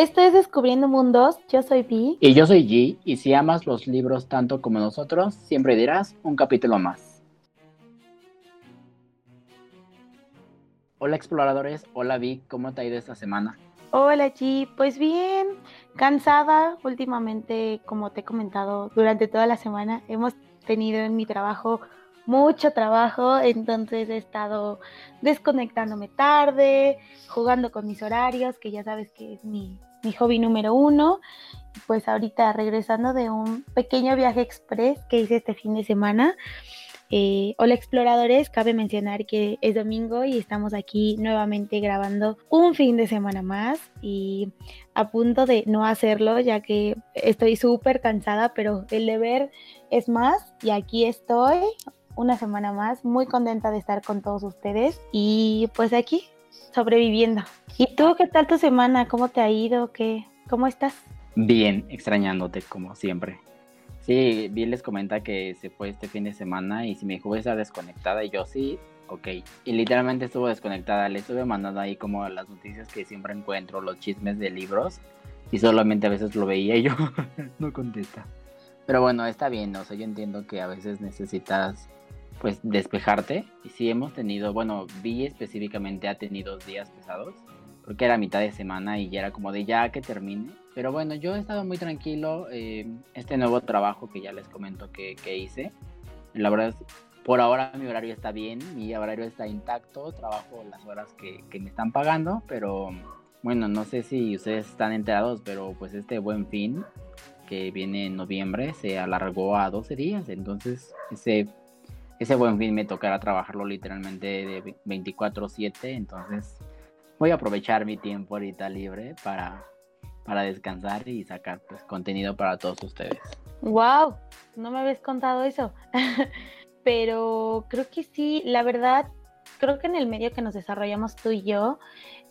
Esto es Descubriendo Mundos, yo soy Vi. Y yo soy G, y si amas los libros tanto como nosotros, siempre dirás un capítulo más. Hola exploradores, hola Vi, ¿cómo te ha ido esta semana? Hola G, pues bien, cansada últimamente, como te he comentado, durante toda la semana hemos tenido en mi trabajo mucho trabajo, entonces he estado desconectándome tarde, jugando con mis horarios, que ya sabes que es mi, hobby número uno. Pues ahorita regresando de un pequeño viaje express que hice este fin de semana. Eh, hola exploradores, cabe mencionar que es domingo y estamos aquí nuevamente grabando un fin de semana más y a punto de no hacerlo ya que estoy súper cansada, pero el deber es más y aquí estoy una semana más, muy contenta de estar con todos ustedes y pues aquí, sobreviviendo. ¿Y tú qué tal tu semana? ¿Cómo te ha ido? ¿Qué? ¿Cómo estás? Bien, extrañándote como siempre. Sí, Bill les comenta que se fue este fin de semana y si me dijo estar desconectada y yo sí, ok. Y literalmente estuvo desconectada, le estuve mandando ahí como las noticias que siempre encuentro, los chismes de libros y solamente a veces lo veía y yo no contesta. Pero bueno, está bien, o sea, yo entiendo que a veces necesitas pues despejarte. Y sí hemos tenido, bueno, Vi específicamente ha tenido días pesados, porque era mitad de semana y ya era como de ya que termine. Pero bueno, yo he estado muy tranquilo. Eh, este nuevo trabajo que ya les comento que, que hice, la verdad es, por ahora mi horario está bien, mi horario está intacto, trabajo las horas que, que me están pagando, pero bueno, no sé si ustedes están enterados, pero pues este buen fin que viene en noviembre se alargó a 12 días, entonces ese ese buen fin me tocará trabajarlo literalmente de 24/7, entonces voy a aprovechar mi tiempo ahorita libre para, para descansar y sacar pues, contenido para todos ustedes. ¡Wow! No me habéis contado eso. Pero creo que sí, la verdad, creo que en el medio que nos desarrollamos tú y yo,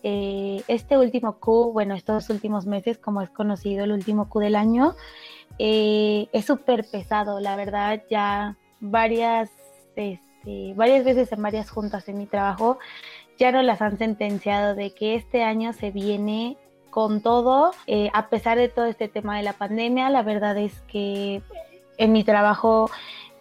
eh, este último Q, bueno, estos últimos meses, como es conocido el último Q del año, eh, es súper pesado, la verdad, ya varias este, varias veces en varias juntas en mi trabajo, ya no las han sentenciado de que este año se viene con todo, eh, a pesar de todo este tema de la pandemia, la verdad es que en mi trabajo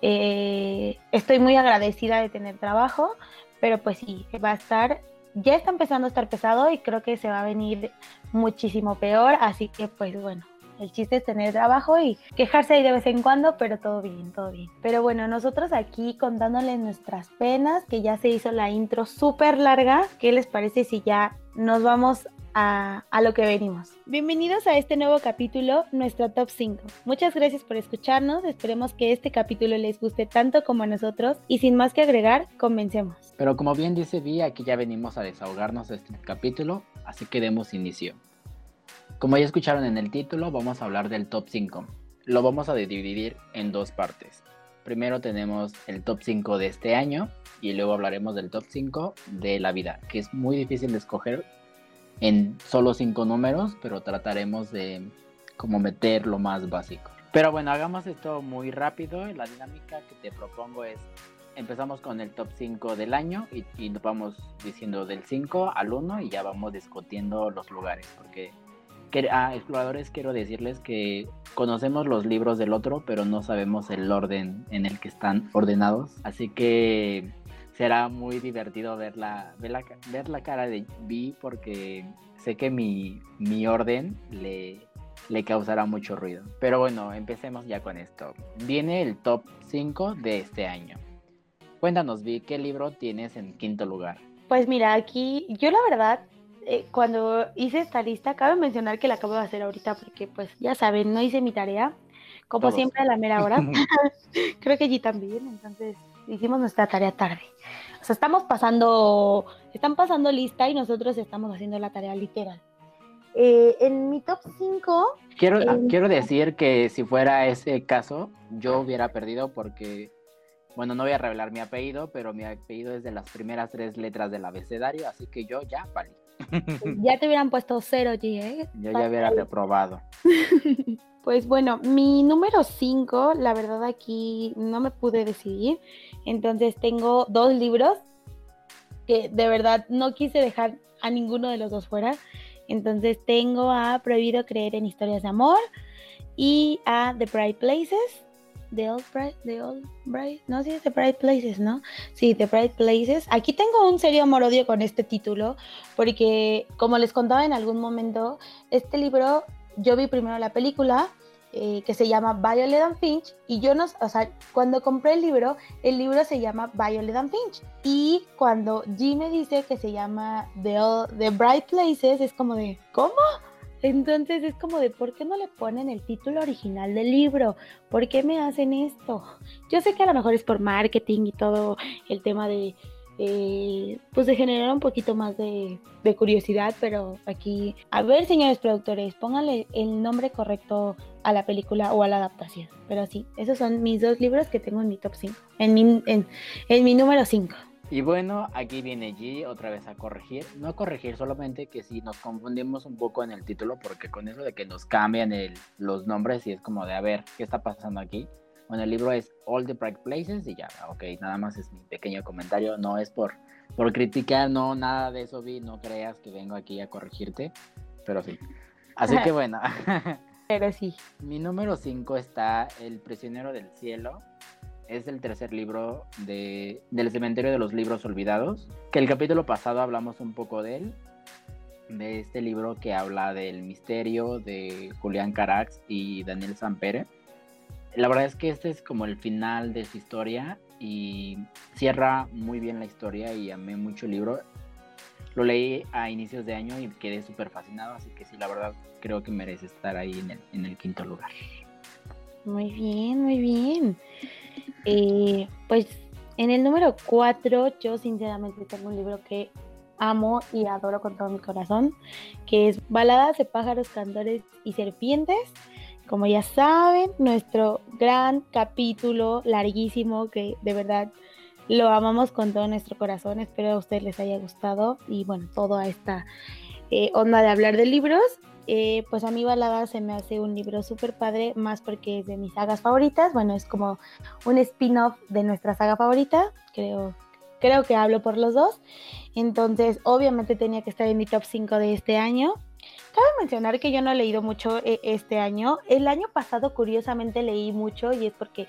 eh, estoy muy agradecida de tener trabajo, pero pues sí, va a estar, ya está empezando a estar pesado y creo que se va a venir muchísimo peor, así que pues bueno, el chiste es tener trabajo y quejarse ahí de vez en cuando, pero todo bien, todo bien. Pero bueno, nosotros aquí contándoles nuestras penas, que ya se hizo la intro súper larga. ¿Qué les parece si ya nos vamos a, a, lo que venimos. Bienvenidos a este nuevo capítulo, nuestro top 5. Muchas gracias por escucharnos, esperemos que este capítulo les guste tanto como a nosotros y sin más que agregar, comencemos. Pero como bien dice Vi, aquí ya venimos a desahogarnos de este capítulo, así que demos inicio. Como ya escucharon en el título, vamos a hablar del top 5. Lo vamos a dividir en dos partes. Primero tenemos el top 5 de este año y luego hablaremos del top 5 de la vida, que es muy difícil de escoger en solo 5 números, pero trataremos de como meter lo más básico. Pero bueno, hagamos esto muy rápido. La dinámica que te propongo es, empezamos con el top 5 del año y, y vamos diciendo del 5 al 1 y ya vamos discutiendo los lugares, porque a exploradores quiero decirles que conocemos los libros del otro, pero no sabemos el orden en el que están ordenados. Así que será muy divertido ver la, ver la, ver la cara de Vi porque sé que mi, mi orden le, le causará mucho ruido. Pero bueno, empecemos ya con esto. Viene el top 5 de este año. Cuéntanos, Vi, ¿qué libro tienes en quinto lugar? Pues mira, aquí yo la verdad eh, cuando hice esta lista, cabe mencionar que la acabo de hacer ahorita porque, pues, ya saben, no hice mi tarea, como siempre a la mera hora. Creo que allí también, entonces hicimos nuestra tarea tarde. O sea, estamos pasando, están pasando lista y nosotros estamos haciendo la tarea literal. Eh, en mi top 5... Quiero, quiero decir que si fuera ese caso, yo hubiera perdido porque bueno, no voy a revelar mi apellido, pero mi apellido es de las primeras tres letras del abecedario, así que yo ya valí. Ya te hubieran puesto cero, G, ¿eh? Yo ya hubiera reprobado. Pues bueno, mi número 5, la verdad aquí no me pude decidir. Entonces tengo dos libros que de verdad no quise dejar a ninguno de los dos fuera. Entonces tengo a Prohibido Creer en Historias de Amor y a The Bright Places. The Old Bright, The Old Bright, no, sí The Bright Places, ¿no? Sí, The Bright Places. Aquí tengo un serio amor-odio con este título, porque como les contaba en algún momento, este libro, yo vi primero la película, eh, que se llama Violet and Finch y yo no, o sea, cuando compré el libro, el libro se llama Violet and Finch y cuando G me dice que se llama The, The Bright Places es como de, ¿cómo? Entonces es como de, ¿por qué no le ponen el título original del libro? ¿Por qué me hacen esto? Yo sé que a lo mejor es por marketing y todo el tema de eh, pues de generar un poquito más de, curiosidad, pero aquí, a ver señores productores, pónganle el nombre correcto a la película o a la adaptación. Pero sí, esos son mis dos libros que tengo en mi top 5, en mi, en, mi número 5. Y bueno, aquí viene G otra vez a corregir, no a corregir, solamente que si nos confundimos un poco en el título, porque con eso de que nos cambian el, los nombres y es como de a ver qué está pasando aquí. Bueno, el libro es All the Bright Places y ya, ok, nada más es mi pequeño comentario, no es por, por criticar, no, nada de eso vi, no creas que vengo aquí a corregirte, pero sí. Así que bueno. pero sí. Mi número 5 está El prisionero del cielo. Es el tercer libro de, del cementerio de los libros olvidados, que el capítulo pasado hablamos un poco de él, de este libro que habla del misterio de Julián Carax y Daniel Sampere la verdad es que este es como el final de su historia y cierra muy bien la historia y amé mucho el libro. Lo leí a inicios de año y quedé súper fascinado, así que sí, la verdad creo que merece estar ahí en el, quinto lugar. Muy bien, muy bien. Eh, pues en el número cuatro, yo sinceramente tengo un libro que amo y adoro con todo mi corazón, que es Baladas de pájaros, cantores y serpientes como ya saben, nuestro gran capítulo larguísimo que de verdad lo amamos con todo nuestro corazón. Espero a ustedes les haya gustado y bueno, toda esta eh, onda de hablar de libros. Eh, pues a mí Balada se me hace un libro súper padre, más porque es de mis sagas favoritas. Bueno, es como un spin-off de nuestra saga favorita. Creo, creo que hablo por los dos. Entonces, obviamente tenía que estar en mi top 5 de este año. Cabe mencionar que yo no he leído mucho eh, este año. El año pasado, curiosamente, leí mucho y es porque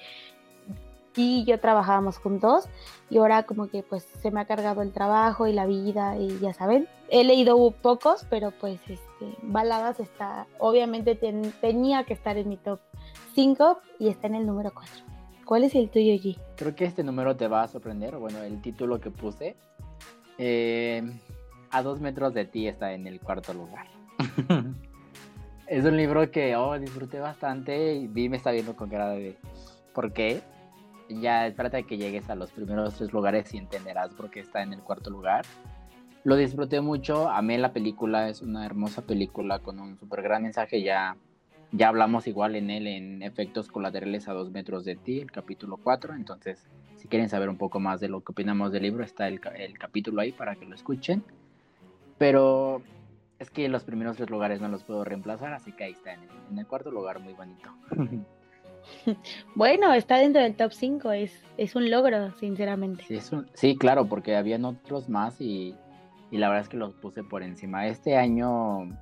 y yo trabajábamos juntos y ahora como que pues se me ha cargado el trabajo y la vida y ya saben. He leído pocos, pero pues este, Baladas está, obviamente tenía que estar en mi top 5 y está en el número 4. ¿Cuál es el tuyo, G? Creo que este número te va a sorprender. Bueno, el título que puse. Eh, a dos metros de ti está en el cuarto lugar. es un libro que oh, disfruté bastante y vi me está viendo con cara de ¿por qué? Ya espérate que llegues a los primeros tres lugares y entenderás por qué está en el cuarto lugar. Lo disfruté mucho, amé la película, es una hermosa película con un súper gran mensaje, ya, ya hablamos igual en él en Efectos Colaterales a dos metros de ti, el capítulo 4, entonces si quieren saber un poco más de lo que opinamos del libro, está el, el capítulo ahí para que lo escuchen. Pero es que los primeros tres lugares no los puedo reemplazar, así que ahí está en el, cuarto lugar, muy bonito. Bueno, está dentro del top 5, es, es un logro, sinceramente. Sí, sí, claro, porque habían otros más y, la verdad es que los puse por encima. Este año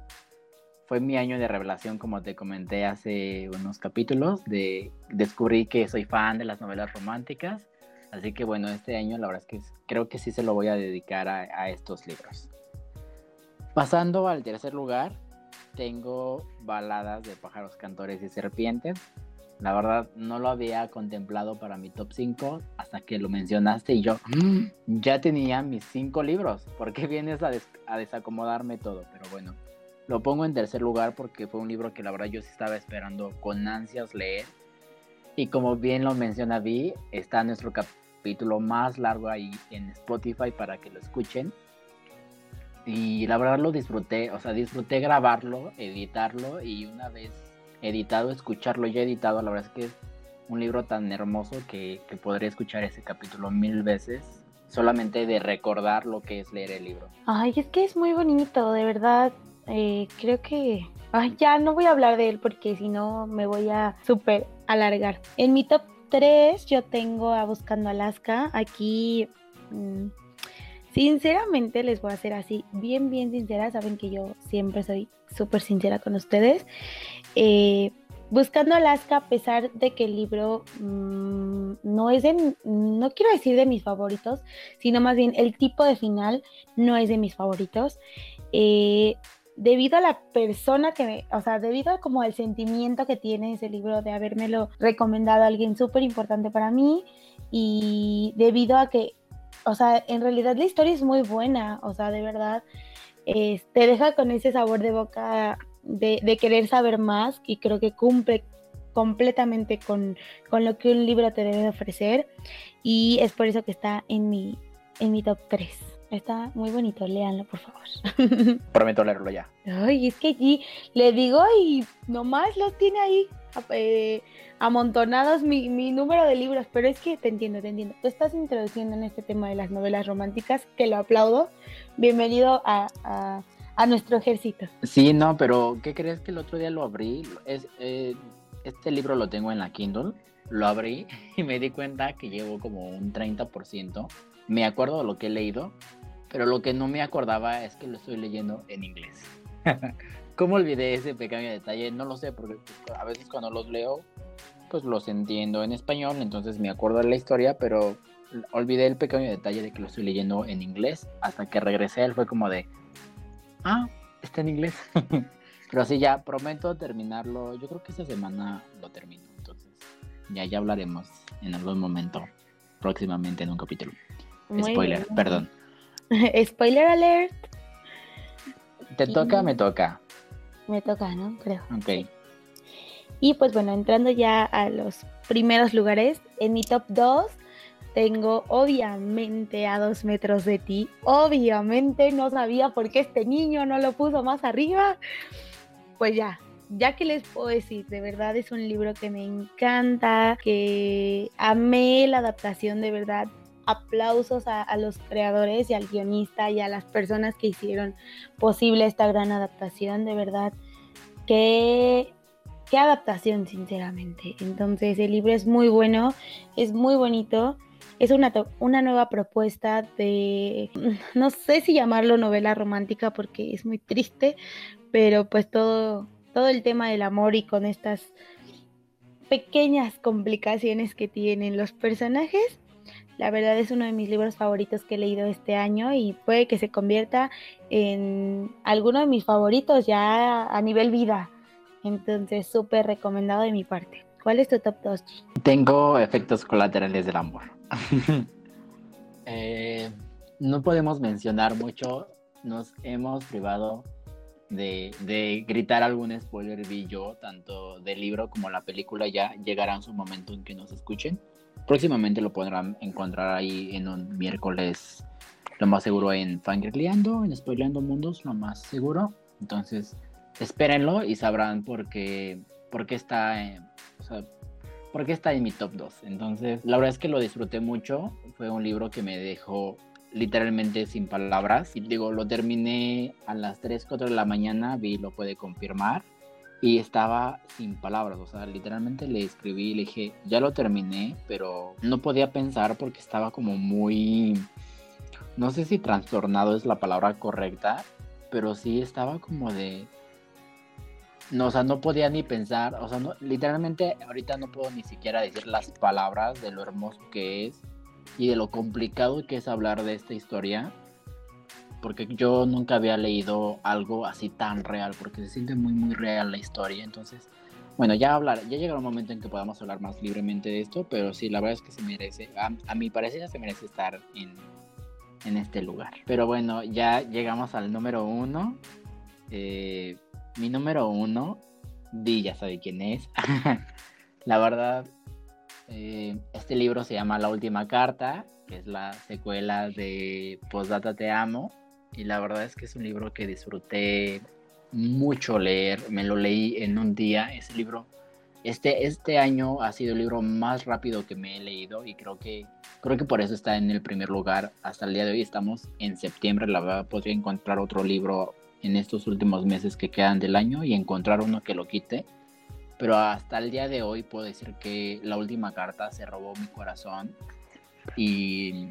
fue mi año de revelación, como te comenté hace unos capítulos, de descubrí que soy fan de las novelas románticas, así que bueno, este año la verdad es que creo que sí se lo voy a dedicar a estos libros. Pasando al tercer lugar, tengo baladas de pájaros, cantores y serpientes. La verdad no lo había contemplado para mi top 5 hasta que lo mencionaste y yo mm, ya tenía mis 5 libros. ¿Por qué vienes a, desacomodarme todo? Pero bueno, lo pongo en tercer lugar porque fue un libro que la verdad yo estaba esperando con ansias leer. Y como bien lo menciona Vi, está nuestro capítulo más largo ahí en Spotify para que lo escuchen y la verdad lo disfruté, o sea, disfruté grabarlo, editarlo y una vez editado, escucharlo ya editado, la verdad es que es un libro tan hermoso que, que podría escuchar ese capítulo mil veces solamente de recordar lo que es leer el libro. Ay, es que es muy bonito, de verdad. Eh, creo que... Ay, ya no voy a hablar de él porque si no me voy a súper alargar. En mi top 3 yo tengo a Buscando Alaska. Aquí... Mm, Sinceramente les voy a hacer así, bien, bien sincera. Saben que yo siempre soy súper sincera con ustedes. Eh, Buscando Alaska, a pesar de que el libro mm, no es de, no quiero decir de mis favoritos, sino más bien el tipo de final no es de mis favoritos. Eh, debido a la persona que o sea, debido a como el sentimiento que tiene ese libro de habérmelo recomendado a alguien súper importante para mí y debido a que, o sea, en realidad la historia es muy buena, o sea, de verdad, te deja con ese sabor de boca de, querer saber más y creo que cumple completamente con, lo que un libro te debe ofrecer y es por eso que está en mi, en mi top 3. Está muy bonito, léanlo por favor. Prometo leerlo ya. Ay, es que allí le digo y nomás los tiene ahí eh, amontonados mi, número de libros, pero es que te entiendo, te entiendo. Tú estás introduciendo en este tema de las novelas románticas, que lo aplaudo. Bienvenido a a nuestro ejército. Sí, no, pero ¿qué crees que el otro día lo abrí? Es, eh, este libro lo tengo en la Kindle, lo abrí y me di cuenta que llevo como un 30%. Me acuerdo de lo que he leído, pero lo que no me acordaba es que lo estoy leyendo en inglés. ¿Cómo olvidé ese pequeño detalle? No lo sé, porque a veces cuando los leo, pues los entiendo en español, entonces me acuerdo de la historia, pero olvidé el pequeño detalle de que lo estoy leyendo en inglés. Hasta que regresé, él fue como de, Ah, está en inglés. Pero sí, ya prometo terminarlo. Yo creo que esta semana lo termino. Entonces, ya, ya hablaremos en algún momento, próximamente en un capítulo. Spoiler, perdón. Spoiler alert. ¿Te toca me toca? Me toca, ¿no? Creo. Ok. Y pues bueno, entrando ya a los primeros lugares, en mi top 2 tengo obviamente a dos metros de ti. Obviamente no sabía por qué este niño no lo puso más arriba. Pues ya, ya que les puedo decir, de verdad es un libro que me encanta, que amé la adaptación, de verdad. Aplausos a, los creadores y al guionista y a las personas que hicieron posible esta gran adaptación, de verdad. Qué, qué adaptación, sinceramente. Entonces, el libro es muy bueno, es muy bonito es una, una nueva propuesta de, no sé si llamarlo novela romántica porque es muy triste, pero pues todo, todo el tema del amor y con estas pequeñas complicaciones que tienen los personajes. La verdad es uno de mis libros favoritos que he leído este año y puede que se convierta en alguno de mis favoritos ya a nivel vida. Entonces, súper recomendado de mi parte. ¿Cuál es tu top 2? Tengo efectos colaterales del amor. Eh, no podemos mencionar mucho. Nos hemos privado de, gritar algún spoiler vi yo, tanto del libro como la película. Ya llegará su momento en que nos escuchen. Próximamente lo podrán encontrar ahí en un miércoles, lo más seguro en Fangirleando, en Spoileando Mundos, lo más seguro. Entonces, espérenlo y sabrán por qué, por qué está, eh, porque está en mi top 2. Entonces, la verdad es que lo disfruté mucho. Fue un libro que me dejó literalmente sin palabras. Y digo, lo terminé a las 3, 4 de la mañana, vi, lo puede confirmar. Y estaba sin palabras, o sea, literalmente le escribí y le dije, ya lo terminé, pero no podía pensar porque estaba como muy, no sé si trastornado es la palabra correcta, pero sí estaba como de, no, o sea, no podía ni pensar, o sea, literalmente ahorita no puedo ni siquiera decir las palabras de lo hermoso que es y de lo complicado que es hablar de esta historia, porque yo nunca había leído algo así tan real, porque se siente muy, muy real la historia, entonces, bueno, ya hablar, ya llegará un momento en que podamos hablar más libremente de esto, pero sí, la verdad es que se merece, a, a mi parecer se merece estar en, en este lugar. Pero bueno, ya llegamos al número uno. Eh, mi número uno, Di ya sabe quién es. la verdad, eh, este libro se llama La Última Carta, que es la secuela de Postdata Te Amo. Y la verdad es que es un libro que disfruté mucho leer. Me lo leí en un día. Ese libro, este, este año ha sido el libro más rápido que me he leído y creo que, creo que por eso está en el primer lugar hasta el día de hoy. Estamos en septiembre. La verdad, podría encontrar otro libro en estos últimos meses que quedan del año y encontrar uno que lo quite. Pero hasta el día de hoy puedo decir que la última carta se robó mi corazón y,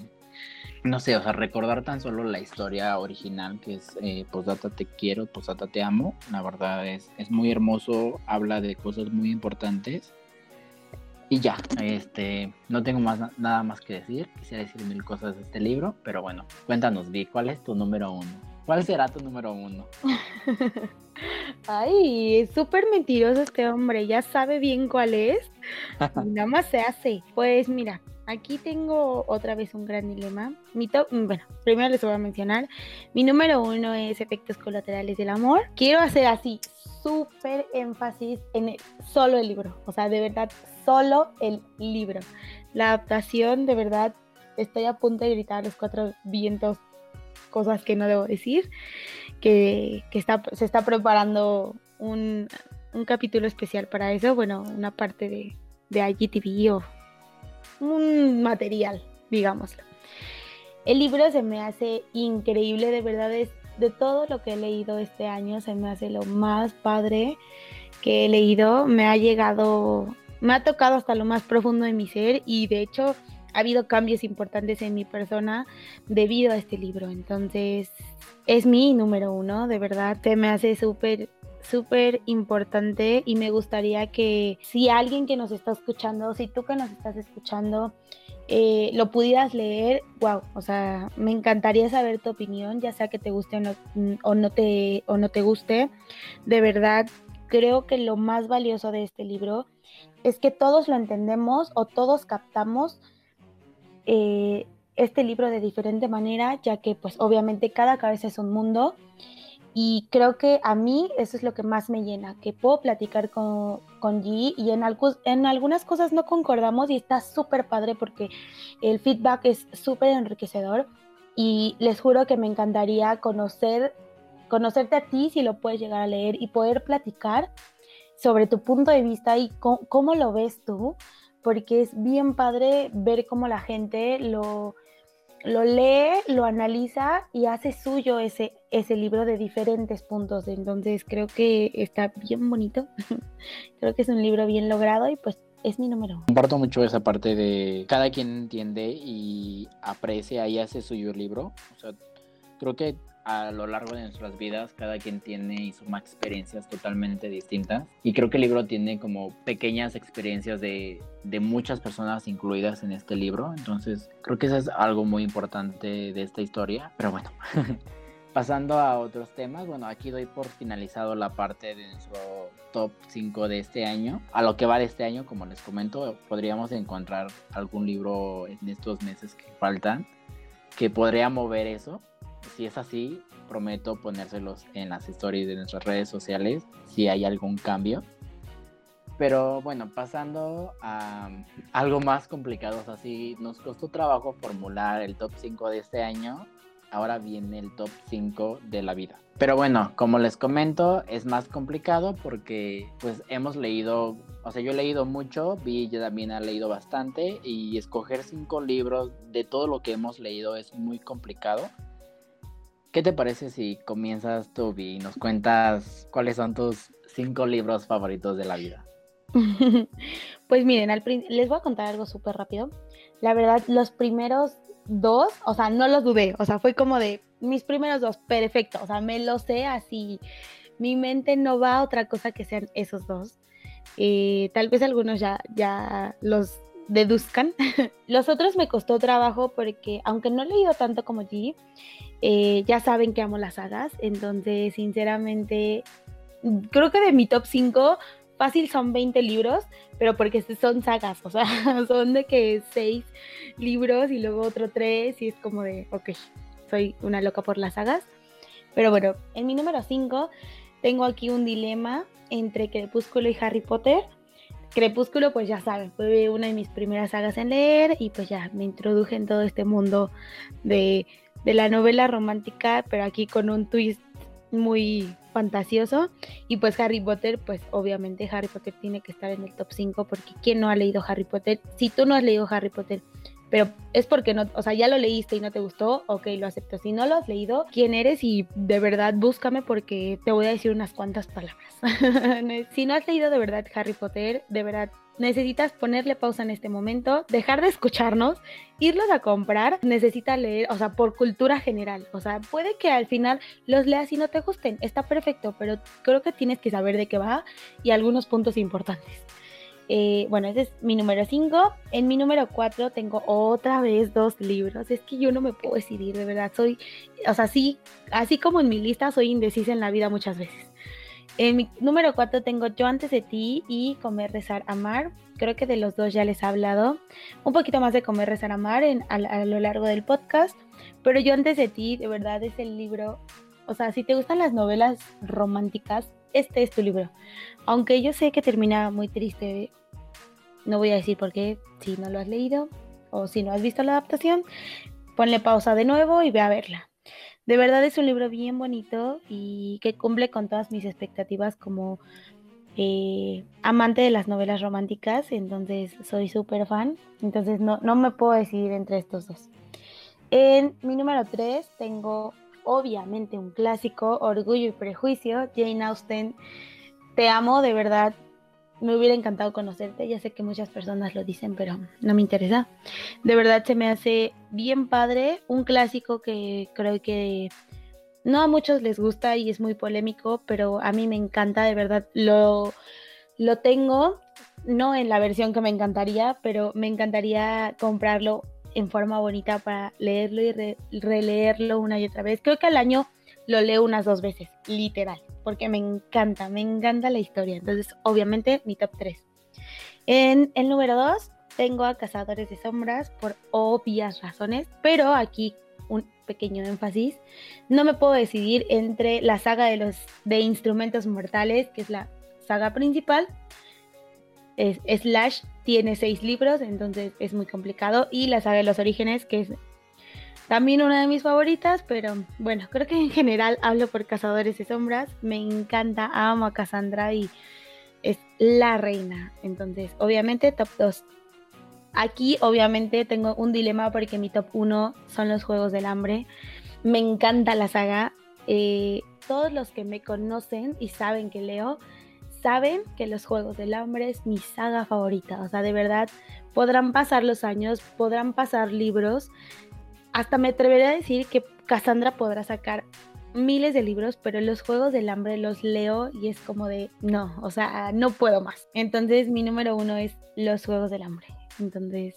no sé, o sea, recordar tan solo la historia original que es eh, Posdata te quiero, Posdata te amo, la verdad es, es muy hermoso, habla de cosas muy importantes. Y ya, este, no tengo más, nada más que decir, quisiera decir mil cosas de este libro, pero bueno, cuéntanos, Vi, ¿cuál es tu número uno? ¿Cuál será tu número uno? Ay, es súper mentiroso este hombre, ya sabe bien cuál es. nada más se hace. Pues mira, aquí tengo otra vez un gran dilema. Mi top, bueno, primero les voy a mencionar. Mi número uno es Efectos Colaterales del Amor. Quiero hacer así súper énfasis en solo el libro. O sea, de verdad, solo el libro. La adaptación, de verdad, estoy a punto de gritar los cuatro vientos cosas que no debo decir. Que, está, se está preparando un, un capítulo especial para eso. Bueno, una parte de, de IGTV o un material, digámoslo. El libro se me hace increíble, de verdad es de todo lo que he leído este año, se me hace lo más padre que he leído, me ha llegado, me ha tocado hasta lo más profundo de mi ser y de hecho ha habido cambios importantes en mi persona debido a este libro, entonces es mi número uno, de verdad, se me hace súper súper importante y me gustaría que si alguien que nos está escuchando, si tú que nos estás escuchando, eh, lo pudieras leer, wow, o sea, me encantaría saber tu opinión, ya sea que te guste o no, o no, te, o no te guste. De verdad, creo que lo más valioso de este libro es que todos lo entendemos o todos captamos eh, este libro de diferente manera, ya que pues obviamente cada cabeza es un mundo. Y creo que a mí eso es lo que más me llena, que puedo platicar con, con G y en, en algunas cosas no concordamos y está súper padre porque el feedback es súper enriquecedor. Y les juro que me encantaría conocer, conocerte a ti si lo puedes llegar a leer y poder platicar sobre tu punto de vista y cómo lo ves tú, porque es bien padre ver cómo la gente lo lo lee, lo analiza y hace suyo ese, ese libro de diferentes puntos. Entonces creo que está bien bonito. creo que es un libro bien logrado y pues es mi número. Comparto mucho esa parte de cada quien entiende y aprecia y hace suyo el libro. O sea, creo que a lo largo de nuestras vidas cada quien tiene y suma experiencias totalmente distintas. Y creo que el libro tiene como pequeñas experiencias de, de muchas personas incluidas en este libro. Entonces creo que eso es algo muy importante de esta historia. Pero bueno pasando a otros temas bueno aquí doy por finalizado la parte de nuestro top 5 de este año. A lo que va de este año como les comento podríamos encontrar algún libro en estos meses que faltan que podría mover eso si es así, prometo ponérselos en las stories de nuestras redes sociales si hay algún cambio. Pero bueno, pasando a algo más complicado, o sea, nos costó trabajo formular el top 5 de este año, ahora viene el top 5 de la vida. Pero bueno, como les comento, es más complicado porque pues hemos leído, o sea, yo he leído mucho, Vi ya también ha leído bastante y escoger cinco libros de todo lo que hemos leído es muy complicado. ¿Qué te parece si comienzas tú y nos cuentas cuáles son tus cinco libros favoritos de la vida? pues miren, les voy a contar algo súper rápido. La verdad, los primeros dos, o sea, no los dudé, o sea, fue como de mis primeros dos, perfecto, o sea, me lo sé así, mi mente no va a otra cosa que sean esos dos. Eh, tal vez algunos ya, ya los deduzcan. los otros me costó trabajo porque, aunque no he leído tanto como G, eh, ya saben que amo las sagas, entonces sinceramente creo que de mi top 5 fácil son 20 libros, pero porque son sagas, o sea, son de que 6 libros y luego otro 3 y es como de, ok, soy una loca por las sagas. Pero bueno, en mi número 5 tengo aquí un dilema entre Crepúsculo y Harry Potter. Crepúsculo, pues ya saben, fue una de mis primeras sagas en leer y pues ya me introduje en todo este mundo de de la novela romántica, pero aquí con un twist muy fantasioso. Y pues Harry Potter, pues obviamente Harry Potter tiene que estar en el top 5 porque ¿quién no ha leído Harry Potter? Si tú no has leído Harry Potter, pero es porque no, o sea, ya lo leíste y no te gustó, ok, lo acepto. Si no lo has leído, ¿quién eres? Y de verdad búscame porque te voy a decir unas cuantas palabras. si no has leído de verdad Harry Potter, de verdad necesitas ponerle pausa en este momento, dejar de escucharnos, irlos a comprar, necesitas leer, o sea, por cultura general. O sea, puede que al final los leas y no te gusten, está perfecto, pero creo que tienes que saber de qué va y algunos puntos importantes. Eh, bueno, ese es mi número 5. En mi número 4 tengo otra vez dos libros. Es que yo no me puedo decidir, de verdad. Soy, o sea, sí, así como en mi lista, soy indecisa en la vida muchas veces. En mi número 4 tengo Yo antes de ti y Comer, Rezar, Amar. Creo que de los dos ya les he hablado. Un poquito más de Comer, Rezar, Amar en, a, a lo largo del podcast. Pero Yo antes de ti, de verdad, es el libro. O sea, si te gustan las novelas románticas, este es tu libro. Aunque yo sé que termina muy triste, no voy a decir por qué, si no lo has leído o si no has visto la adaptación, ponle pausa de nuevo y ve a verla. De verdad es un libro bien bonito y que cumple con todas mis expectativas como eh, amante de las novelas románticas, entonces soy súper fan, entonces no, no me puedo decidir entre estos dos. En mi número 3 tengo obviamente un clásico, Orgullo y Prejuicio, Jane Austen. Te amo, de verdad. Me hubiera encantado conocerte. Ya sé que muchas personas lo dicen, pero no me interesa. De verdad se me hace bien padre. Un clásico que creo que no a muchos les gusta y es muy polémico, pero a mí me encanta, de verdad. Lo, lo tengo, no en la versión que me encantaría, pero me encantaría comprarlo en forma bonita para leerlo y releerlo una y otra vez. Creo que al año lo leo unas dos veces, literal, porque me encanta, me encanta la historia. Entonces, obviamente, mi top 3. En el número 2 tengo a Cazadores de Sombras por obvias razones, pero aquí un pequeño énfasis. No me puedo decidir entre la saga de los de Instrumentos Mortales, que es la saga principal, Slash tiene seis libros, entonces es muy complicado. Y la saga de los orígenes, que es también una de mis favoritas, pero bueno, creo que en general hablo por Cazadores de Sombras. Me encanta, amo a Cassandra y es la reina. Entonces, obviamente, top 2. Aquí, obviamente, tengo un dilema porque mi top 1 son los Juegos del Hambre. Me encanta la saga. Eh, todos los que me conocen y saben que leo, saben que los Juegos del Hambre es mi saga favorita. O sea, de verdad, podrán pasar los años, podrán pasar libros. Hasta me atrevería a decir que Cassandra podrá sacar miles de libros, pero los Juegos del Hambre los leo y es como de, no, o sea, no puedo más. Entonces mi número uno es los Juegos del Hambre. Entonces,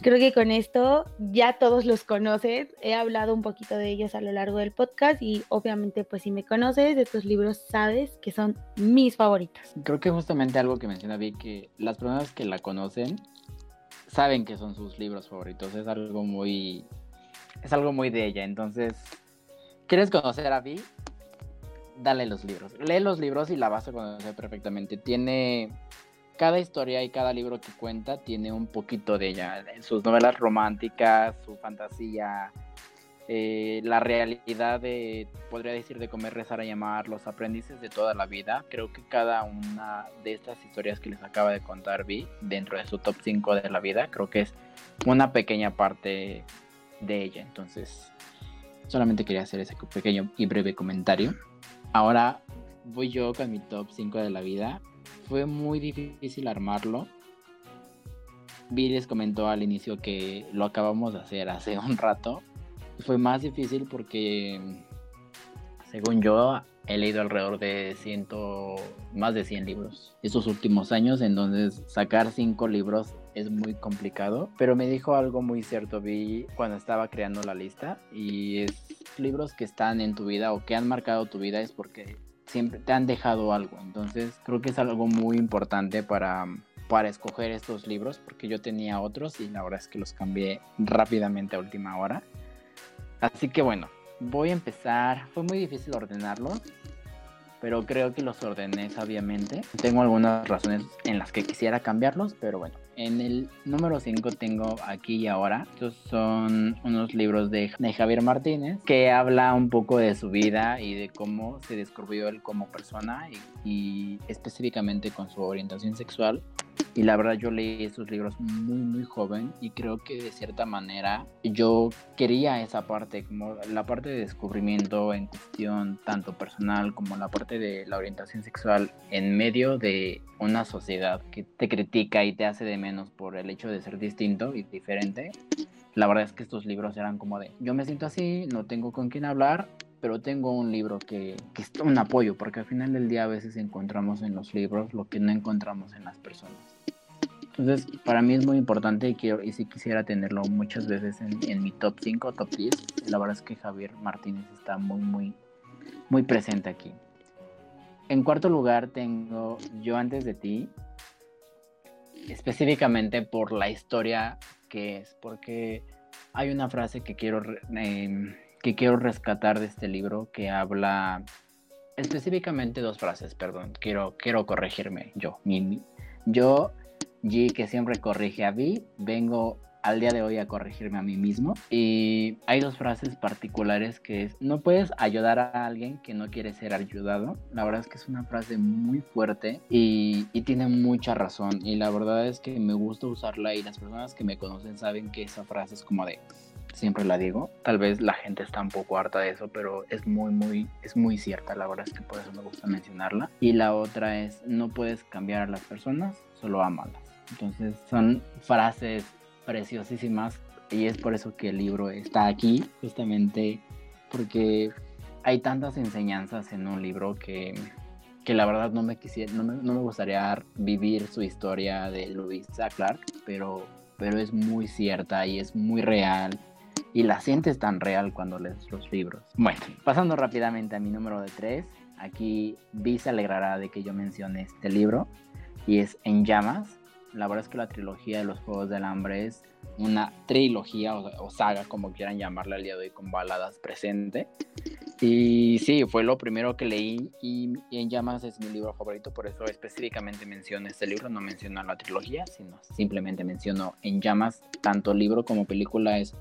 Creo que con esto ya todos los conoces. He hablado un poquito de ellos a lo largo del podcast y obviamente pues si me conoces de estos libros sabes que son mis favoritos. Creo que justamente algo que menciona Vi que las personas que la conocen saben que son sus libros favoritos. Es algo muy es algo muy de ella. Entonces, ¿quieres conocer a Vi? Dale los libros. Lee los libros y la vas a conocer perfectamente. Tiene cada historia y cada libro que cuenta tiene un poquito de ella. Sus novelas románticas, su fantasía, eh, la realidad de, podría decir, de comer, rezar y llamar, los aprendices de toda la vida. Creo que cada una de estas historias que les acaba de contar Vi, dentro de su top 5 de la vida, creo que es una pequeña parte de ella. Entonces, solamente quería hacer ese pequeño y breve comentario. Ahora voy yo con mi top 5 de la vida fue muy difícil armarlo. Vi les comentó al inicio que lo acabamos de hacer hace un rato. Fue más difícil porque, según yo, he leído alrededor de ciento, más de 100 libros estos últimos años, entonces sacar 5 libros es muy complicado. Pero me dijo algo muy cierto, vi cuando estaba creando la lista, y es libros que están en tu vida o que han marcado tu vida es porque siempre te han dejado algo. Entonces creo que es algo muy importante para, para escoger estos libros porque yo tenía otros y la verdad es que los cambié rápidamente a última hora. Así que bueno, voy a empezar. Fue muy difícil ordenarlos, pero creo que los ordené sabiamente. Tengo algunas razones en las que quisiera cambiarlos, pero bueno. En el número 5 tengo aquí y ahora. Estos son unos libros de, Javier Martínez que habla un poco de su vida y de cómo se descubrió él como persona y, específicamente con su orientación sexual. Y la verdad yo leí esos libros muy, muy joven y creo que de cierta manera yo quería esa parte, como la parte de descubrimiento en cuestión tanto personal como la parte de la orientación sexual en medio de una sociedad que te critica y te hace de menos por el hecho de ser distinto y diferente. La verdad es que estos libros eran como de, yo me siento así, no tengo con quién hablar, pero tengo un libro que, que es un apoyo, porque al final del día a veces encontramos en los libros lo que no encontramos en las personas. Entonces, para mí es muy importante y, quiero, y si quisiera tenerlo muchas veces en, en, mi top 5, top 10. La verdad es que Javier Martínez está muy, muy, muy presente aquí. En cuarto lugar tengo Yo antes de ti, específicamente por la historia que es, porque hay una frase que quiero eh, que quiero rescatar de este libro que habla específicamente dos frases, perdón, quiero, quiero corregirme yo. Mi, yo, G, que siempre corrige a V, vengo al día de hoy a corregirme a mí mismo. Y hay dos frases particulares que es, no puedes ayudar a alguien que no quiere ser ayudado. La verdad es que es una frase muy fuerte y, y tiene mucha razón. Y la verdad es que me gusta usarla y las personas que me conocen saben que esa frase es como de siempre la digo. Tal vez la gente está un poco harta de eso, pero es muy, muy, es muy cierta. La verdad es que por eso me gusta mencionarla. Y la otra es, no puedes cambiar a las personas, solo amarlas. Entonces son frases preciosísimas y es por eso que el libro está aquí, justamente porque hay tantas enseñanzas en un libro que, que la verdad no me, quisiera, no me, no me gustaría vivir su historia de Louisa Clark, pero, pero es muy cierta y es muy real y la sientes tan real cuando lees los libros. Bueno, pasando rápidamente a mi número de tres, aquí Vi se alegrará de que yo mencione este libro y es En llamas. La verdad es que la trilogía de los Juegos del Hambre es una trilogía o, saga, como quieran llamarla al día de hoy, con baladas presente. Y sí, fue lo primero que leí y, En Llamas es mi libro favorito, por eso específicamente menciono este libro, no menciono la trilogía, sino simplemente menciono En Llamas, tanto libro como película es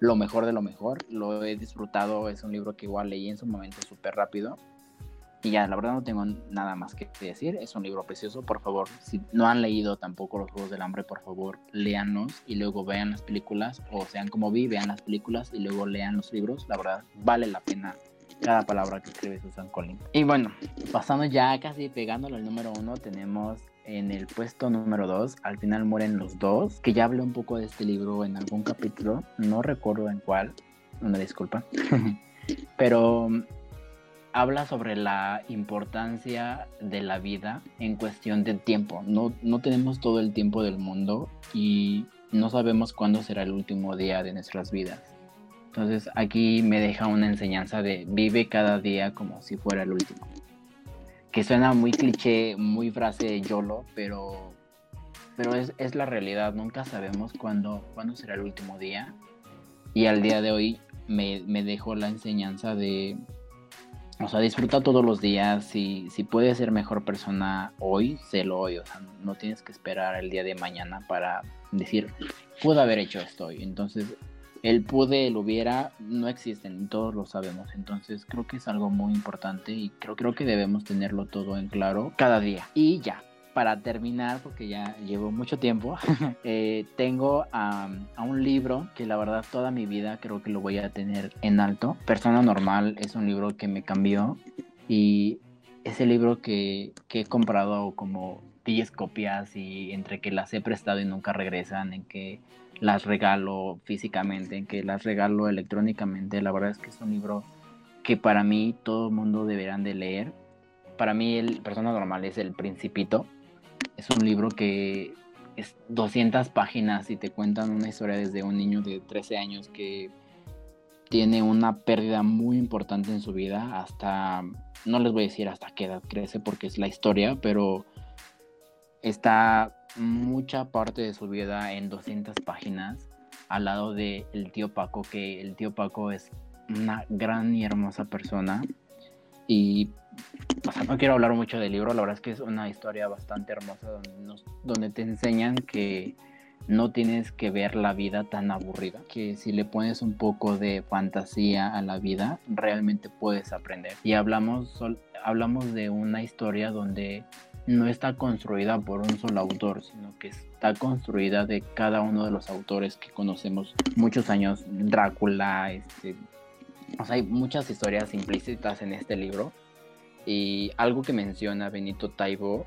lo mejor de lo mejor. Lo he disfrutado, es un libro que igual leí en su momento súper rápido. Y ya, la verdad no tengo nada más que decir. Es un libro precioso. Por favor, si no han leído tampoco Los Juegos del Hambre, por favor, léanlos y luego vean las películas. O sean como vi, vean las películas y luego lean los libros. La verdad, vale la pena cada palabra que escribe Susan Collins. Y bueno, pasando ya casi pegándolo al número uno, tenemos en el puesto número 2, al final mueren los dos, que ya hablé un poco de este libro en algún capítulo, no recuerdo en cuál, una disculpa, pero mm, habla sobre la importancia de la vida en cuestión de tiempo. No, no tenemos todo el tiempo del mundo y no sabemos cuándo será el último día de nuestras vidas. Entonces aquí me deja una enseñanza de vive cada día como si fuera el último que suena muy cliché, muy frase YOLO, pero, pero es, es la realidad. Nunca sabemos cuándo, cuándo será el último día. Y al día de hoy me, me dejó la enseñanza de, o sea, disfruta todos los días. Si, si puedes ser mejor persona hoy, sélo hoy. O sea, no tienes que esperar el día de mañana para decir, pude haber hecho esto hoy. Entonces, el pude, el hubiera, no existen, todos lo sabemos. Entonces creo que es algo muy importante y creo, creo que debemos tenerlo todo en claro cada día. Y ya, para terminar, porque ya llevo mucho tiempo, eh, tengo a, un libro que la verdad toda mi vida creo que lo voy a tener en alto. Persona Normal es un libro que me cambió y es el libro que, que he comprado como 10 copias y entre que las he prestado y nunca regresan, en que las regalo físicamente, en que las regalo electrónicamente. La verdad es que es un libro que para mí todo el mundo deberán de leer. Para mí el Persona Normal es El Principito. Es un libro que es 200 páginas y te cuentan una historia desde un niño de 13 años que tiene una pérdida muy importante en su vida hasta, no les voy a decir hasta qué edad crece porque es la historia, pero está mucha parte de su vida en 200 páginas al lado de el tío Paco, que el tío Paco es una gran y hermosa persona. Y no quiero hablar mucho del libro, la verdad es que es una historia bastante hermosa donde, donde te enseñan que no tienes que ver la vida tan aburrida, que si le pones un poco de fantasía a la vida, realmente puedes aprender. Y hablamos, hablamos de una historia donde no está construida por un solo autor, sino que está construida de cada uno de los autores que conocemos muchos años, Drácula, este, o sea, hay muchas historias implícitas en este libro. Y algo que menciona Benito Taibo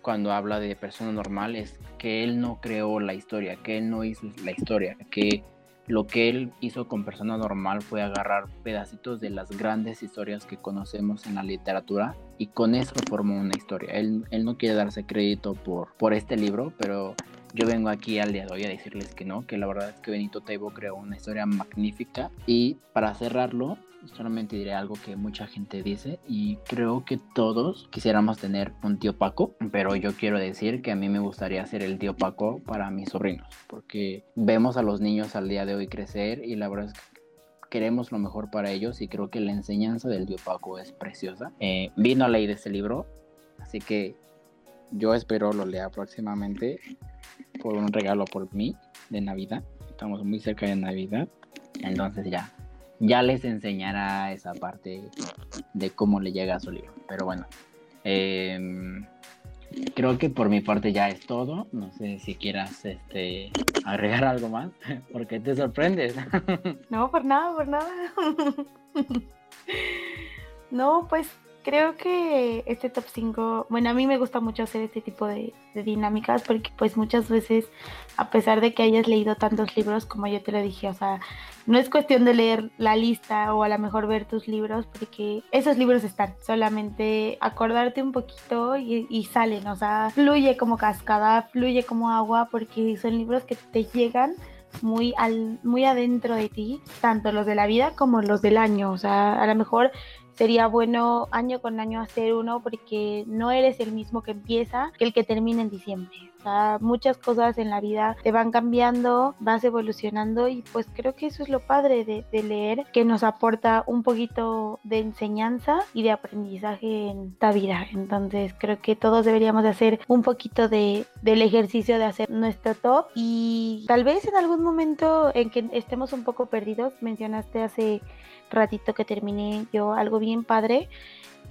cuando habla de persona normal es que él no creó la historia, que él no hizo la historia, que lo que él hizo con persona normal fue agarrar pedacitos de las grandes historias que conocemos en la literatura y con eso formó una historia. Él, él no quiere darse crédito por, por este libro, pero yo vengo aquí al día de hoy a decirles que no, que la verdad es que Benito Taibo creó una historia magnífica y para cerrarlo solamente diré algo que mucha gente dice y creo que todos quisiéramos tener un tío Paco, pero yo quiero decir que a mí me gustaría ser el tío Paco para mis sobrinos, porque vemos a los niños al día de hoy crecer y la verdad es que queremos lo mejor para ellos y creo que la enseñanza del tío Paco es preciosa. Eh, vino a leer este libro, así que yo espero lo lea próximamente por un regalo por mí de Navidad. Estamos muy cerca de Navidad, entonces ya ya les enseñará esa parte de cómo le llega a su libro. Pero bueno, em, creo que por mi parte ya es todo. No sé si quieras este, agregar algo más, porque te sorprendes. No, por nada, por nada. No, pues creo que este top 5, bueno, a mí me gusta mucho hacer este tipo de, dinámicas porque pues muchas veces, a pesar de que hayas leído tantos libros, como yo te lo dije, o sea, no es cuestión de leer la lista o a lo mejor ver tus libros, porque esos libros están, solamente acordarte un poquito y, y salen, o sea, fluye como cascada, fluye como agua, porque son libros que te llegan muy al muy adentro de ti, tanto los de la vida como los del año, o sea, a lo mejor sería bueno año con año hacer uno porque no eres el mismo que empieza que el que termina en diciembre. O sea, muchas cosas en la vida te van cambiando, vas evolucionando y pues creo que eso es lo padre de, leer, que nos aporta un poquito de enseñanza y de aprendizaje en esta vida. Entonces creo que todos deberíamos de hacer un poquito de, del ejercicio de hacer nuestro top y tal vez en algún momento en que estemos un poco perdidos, mencionaste hace ratito que terminé yo algo bien padre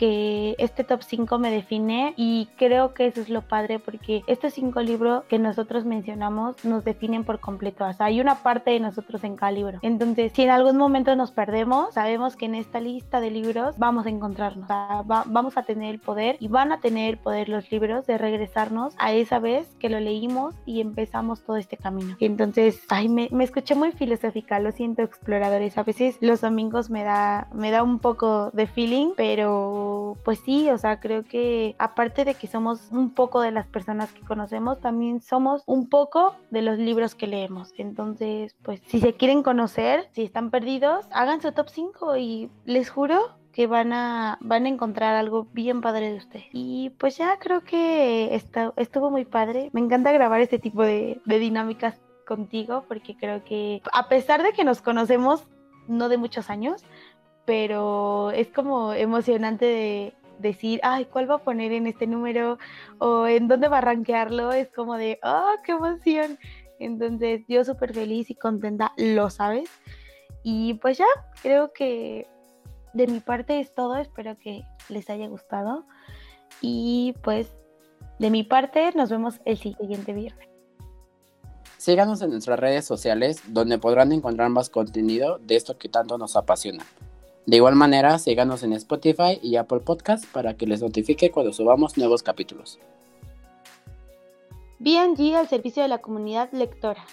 que este top 5 me define y creo que eso es lo padre porque estos cinco libros que nosotros mencionamos nos definen por completo. O sea, hay una parte de nosotros en cada libro. Entonces, si en algún momento nos perdemos, sabemos que en esta lista de libros vamos a encontrarnos. O sea, vamos a tener el poder y van a tener el poder los libros de regresarnos a esa vez que lo leímos y empezamos todo este camino. Entonces, ay, me, me escuché muy filosófica, lo siento, exploradores. A veces los domingos me da, me da un poco de feeling, pero pues sí, o sea, creo que aparte de que somos un poco de las personas que conocemos, también somos un poco de los libros que leemos. Entonces, pues si se quieren conocer, si están perdidos, hagan su top 5 y les juro que van a, van a encontrar algo bien padre de usted. Y pues ya creo que estuvo muy padre. Me encanta grabar este tipo de dinámicas contigo porque creo que a pesar de que nos conocemos no de muchos años, pero es como emocionante de decir, ay, ¿cuál va a poner en este número? O en dónde va a rankearlo, es como de, oh, qué emoción. Entonces, yo súper feliz y contenta, lo sabes. Y pues ya, creo que de mi parte es todo, espero que les haya gustado. Y pues, de mi parte, nos vemos el siguiente viernes. Síganos en nuestras redes sociales, donde podrán encontrar más contenido de esto que tanto nos apasiona. De igual manera, síganos en Spotify y Apple Podcast para que les notifique cuando subamos nuevos capítulos. BNG al servicio de la comunidad lectora.